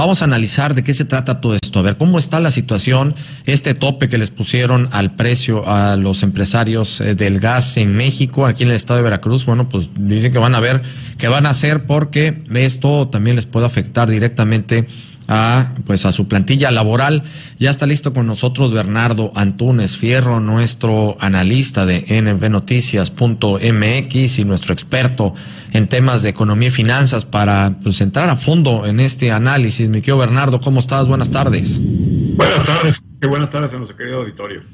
Vamos a analizar de qué se trata todo esto, a ver cómo está la situación, este tope que les pusieron al precio a los empresarios eh, del gas en México, aquí en el estado de Veracruz, bueno, pues dicen que van a ver qué van a hacer porque esto también les puede afectar directamente a pues a su plantilla laboral. Ya está listo con nosotros Bernardo Antunes Fierro, nuestro analista de nbnoticias.mx y nuestro experto en temas de economía y finanzas para pues entrar a fondo en este análisis. Mi querido Bernardo, ¿cómo estás? Buenas tardes. Buenas tardes, buenas tardes a nuestro querido auditorio.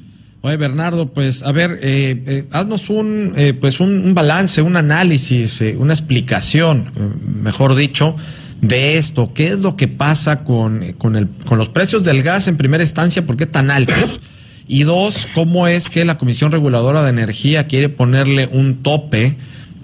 Oye, Bernardo, pues a ver, eh, eh, haznos un, eh, pues un, un, balance, un análisis, eh, una explicación, eh, mejor dicho, de esto. ¿Qué es lo que pasa con, con, el, con los precios del gas en primera instancia? ¿Por qué tan altos? Y dos, ¿cómo es que la Comisión Reguladora de Energía quiere ponerle un tope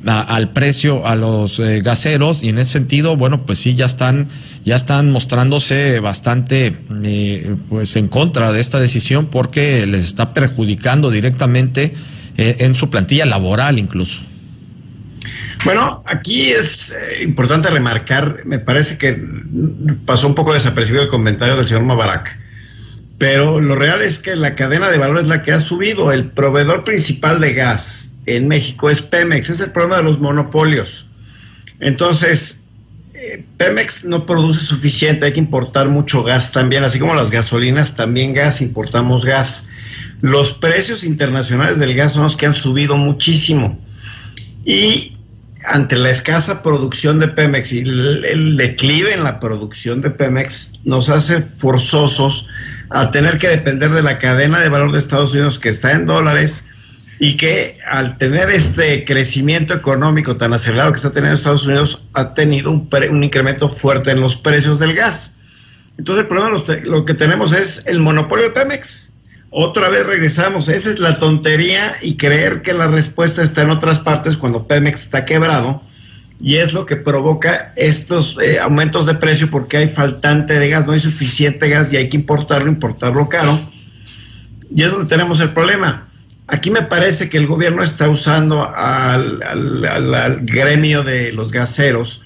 a, al precio a los eh, gaseros? Y en ese sentido, bueno, pues sí, ya están, ya están mostrándose bastante eh, pues en contra de esta decisión porque les está perjudicando directamente eh, en su plantilla laboral incluso. Bueno, aquí es eh, importante remarcar, me parece que pasó un poco desapercibido el comentario del señor Mabarak, pero lo real es que la cadena de valor es la que ha subido. El proveedor principal de gas en México es Pemex, es el problema de los monopolios. Entonces, eh, Pemex no produce suficiente, hay que importar mucho gas también, así como las gasolinas, también gas, importamos gas. Los precios internacionales del gas son los que han subido muchísimo. Y ante la escasa producción de Pemex y el, declive en la producción de Pemex nos hace forzosos a tener que depender de la cadena de valor de Estados Unidos que está en dólares y que al tener este crecimiento económico tan acelerado que está teniendo Estados Unidos ha tenido un, un incremento fuerte en los precios del gas. Entonces el problema lo, lo que tenemos es el monopolio de Pemex otra vez regresamos. Esa es la tontería y creer que la respuesta está en otras partes cuando Pemex está quebrado. Y es lo que provoca estos eh, aumentos de precio porque hay faltante de gas, no hay suficiente gas y hay que importarlo, importarlo caro. Y es donde tenemos el problema. Aquí me parece que el gobierno está usando al, al, gremio de los gaseros,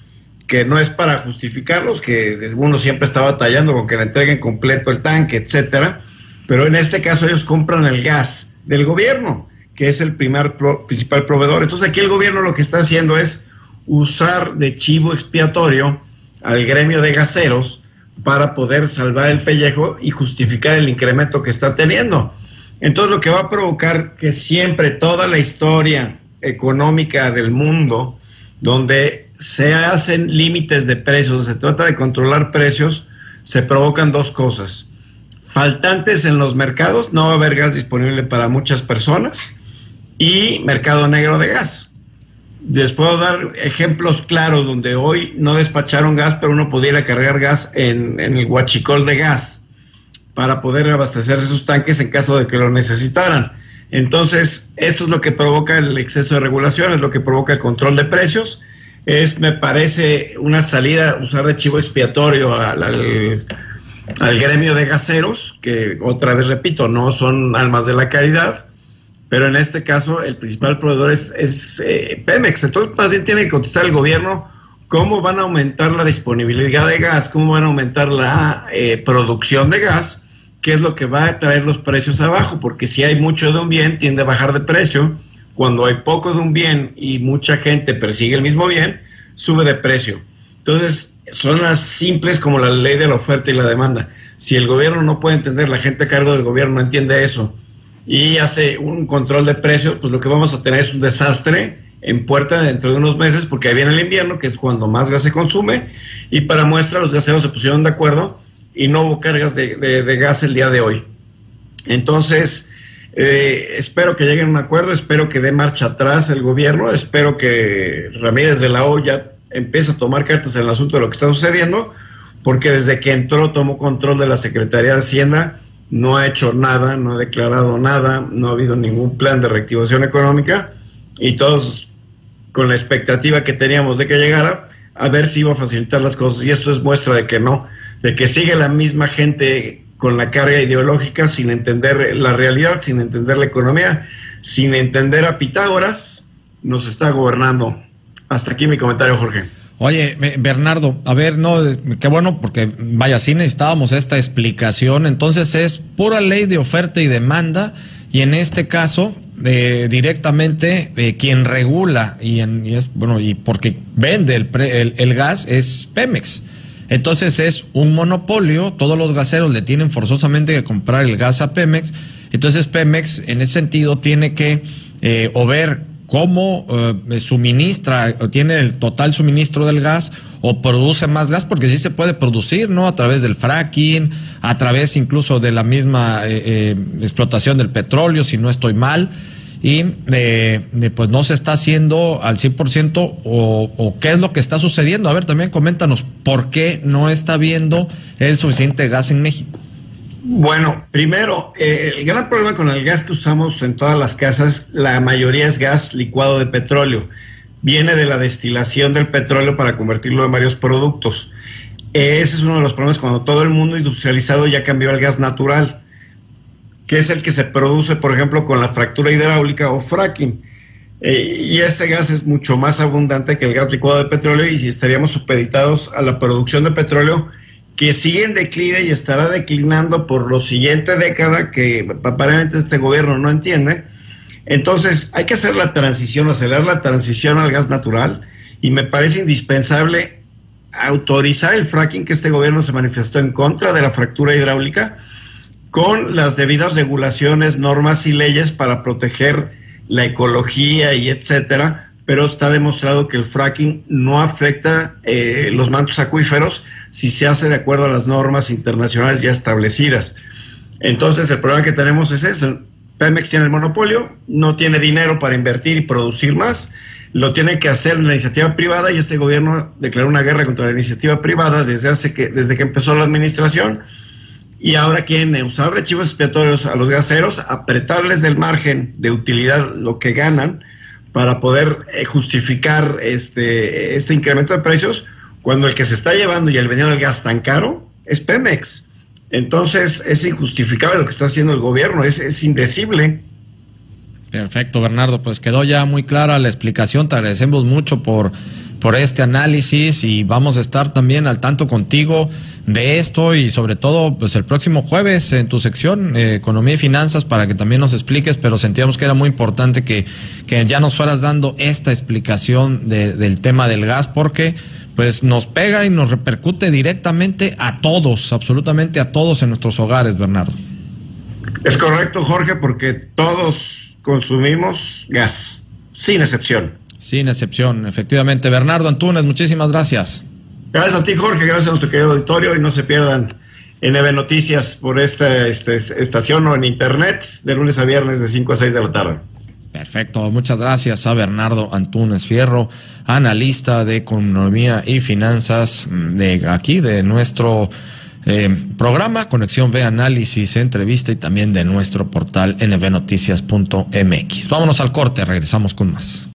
que no es para justificarlos, que uno siempre está batallando con que le entreguen completo el tanque, etcétera pero en este caso ellos compran el gas del gobierno, que es el primer pro, principal proveedor. Entonces aquí el gobierno lo que está haciendo es usar de chivo expiatorio al gremio de gaseros para poder salvar el pellejo y justificar el incremento que está teniendo. Entonces lo que va a provocar que siempre toda la historia económica del mundo, donde se hacen límites de precios, se trata de controlar precios, se provocan dos cosas faltantes en los mercados, no va a haber gas disponible para muchas personas y mercado negro de gas. Les puedo dar ejemplos claros donde hoy no despacharon gas, pero uno pudiera cargar gas en, en el huachicol de gas para poder abastecerse sus tanques en caso de que lo necesitaran. Entonces, esto es lo que provoca el exceso de regulación, es lo que provoca el control de precios. Es, me parece, una salida, usar de chivo expiatorio al, al al gremio de gaseros, que otra vez repito, no son almas de la caridad, pero en este caso el principal proveedor es, es eh, Pemex. Entonces, más bien tiene que contestar el gobierno cómo van a aumentar la disponibilidad de gas, cómo van a aumentar la eh, producción de gas, qué es lo que va a traer los precios abajo, porque si hay mucho de un bien, tiende a bajar de precio. Cuando hay poco de un bien y mucha gente persigue el mismo bien, sube de precio. Entonces, son las simples como la ley de la oferta y la demanda. Si el gobierno no puede entender, la gente a cargo del gobierno no entiende eso y hace un control de precios, pues lo que vamos a tener es un desastre en puerta dentro de unos meses, porque ahí viene el invierno, que es cuando más gas se consume, y para muestra los gaseros se pusieron de acuerdo y no hubo cargas de, de, de gas el día de hoy. Entonces, eh, espero que lleguen a un acuerdo, espero que dé marcha atrás el gobierno, espero que Ramírez de la O ya empieza a tomar cartas en el asunto de lo que está sucediendo, porque desde que entró tomó control de la Secretaría de Hacienda, no ha hecho nada, no ha declarado nada, no ha habido ningún plan de reactivación económica y todos con la expectativa que teníamos de que llegara, a ver si iba a facilitar las cosas. Y esto es muestra de que no, de que sigue la misma gente con la carga ideológica sin entender la realidad, sin entender la economía, sin entender a Pitágoras, nos está gobernando hasta aquí mi comentario, Jorge. Oye, Bernardo, a ver, no, qué bueno, porque vaya, sí necesitábamos esta explicación. Entonces es pura ley de oferta y demanda, y en este caso, eh, directamente eh, quien regula y, en, es bueno y porque vende el, el, gas es Pemex. Entonces es un monopolio, todos los gaseros le tienen forzosamente que comprar el gas a Pemex. Entonces Pemex en ese sentido tiene que eh, o ver cómo eh, suministra tiene el total suministro del gas o produce más gas, porque sí se puede producir, ¿no? A través del fracking, a través incluso de la misma eh, eh, explotación del petróleo, si no estoy mal, y pues no se está haciendo al 100% o, o qué es lo que está sucediendo. A ver, también coméntanos por qué no está habiendo el suficiente gas en México. Bueno, primero, eh, el gran problema con el gas que usamos en todas las casas, la mayoría es gas licuado de petróleo. Viene de la destilación del petróleo para convertirlo en varios productos. Ese es uno de los problemas cuando todo el mundo industrializado ya cambió al gas natural, que es el que se produce, por ejemplo, con la fractura hidráulica o fracking. Eh, y este gas es mucho más abundante que el gas licuado de petróleo y si estaríamos supeditados a la producción de petróleo, que sigue en declive y estará declinando por la siguiente década que aparentemente este gobierno no entiende. Entonces hay que hacer la transición, acelerar la transición al gas natural y me parece indispensable autorizar el fracking que este gobierno se manifestó en contra de la fractura hidráulica con las debidas regulaciones, normas y leyes para proteger la ecología y etcétera, pero está demostrado que el fracking no afecta eh, los mantos acuíferos si se hace de acuerdo a las normas internacionales ya establecidas. Entonces, el problema que tenemos es eso. Pemex tiene el monopolio, no tiene dinero para invertir y producir más, lo tiene que hacer la iniciativa privada y este gobierno declaró una guerra contra la iniciativa privada desde, hace que, desde que empezó la administración y ahora quieren usar archivos expiatorios a los gaseros, apretarles del margen de utilidad lo que ganan para poder eh, justificar este, este incremento de precios cuando el que se está llevando y el vendiendo el gas tan caro es Pemex. Entonces es injustificable lo que está haciendo el gobierno, es, es indecible. Perfecto, Bernardo, pues quedó ya muy clara la explicación, te agradecemos mucho por, por este análisis y vamos a estar también al tanto contigo de esto y sobre todo pues el próximo jueves en tu sección eh, Economía y Finanzas para que también nos expliques, pero sentíamos que era muy importante que, que ya nos fueras dando esta explicación de, del tema del gas porque pues nos pega y nos repercute directamente a todos, absolutamente a todos en nuestros hogares, Bernardo. Es correcto, Jorge, porque todos consumimos gas, sin excepción. Sin excepción, efectivamente. Bernardo Antunes, muchísimas gracias. Gracias a ti, Jorge, gracias a nuestro querido auditorio y no se pierdan en EVE Noticias por esta este, estación o en internet de lunes a viernes de 5 a 6 de la tarde. Perfecto, muchas gracias a Bernardo Antunes Fierro, analista de economía y finanzas de aquí, de nuestro eh, programa Conexión B Análisis, entrevista y también de nuestro portal nbnoticias.mx. Vámonos al corte, regresamos con más.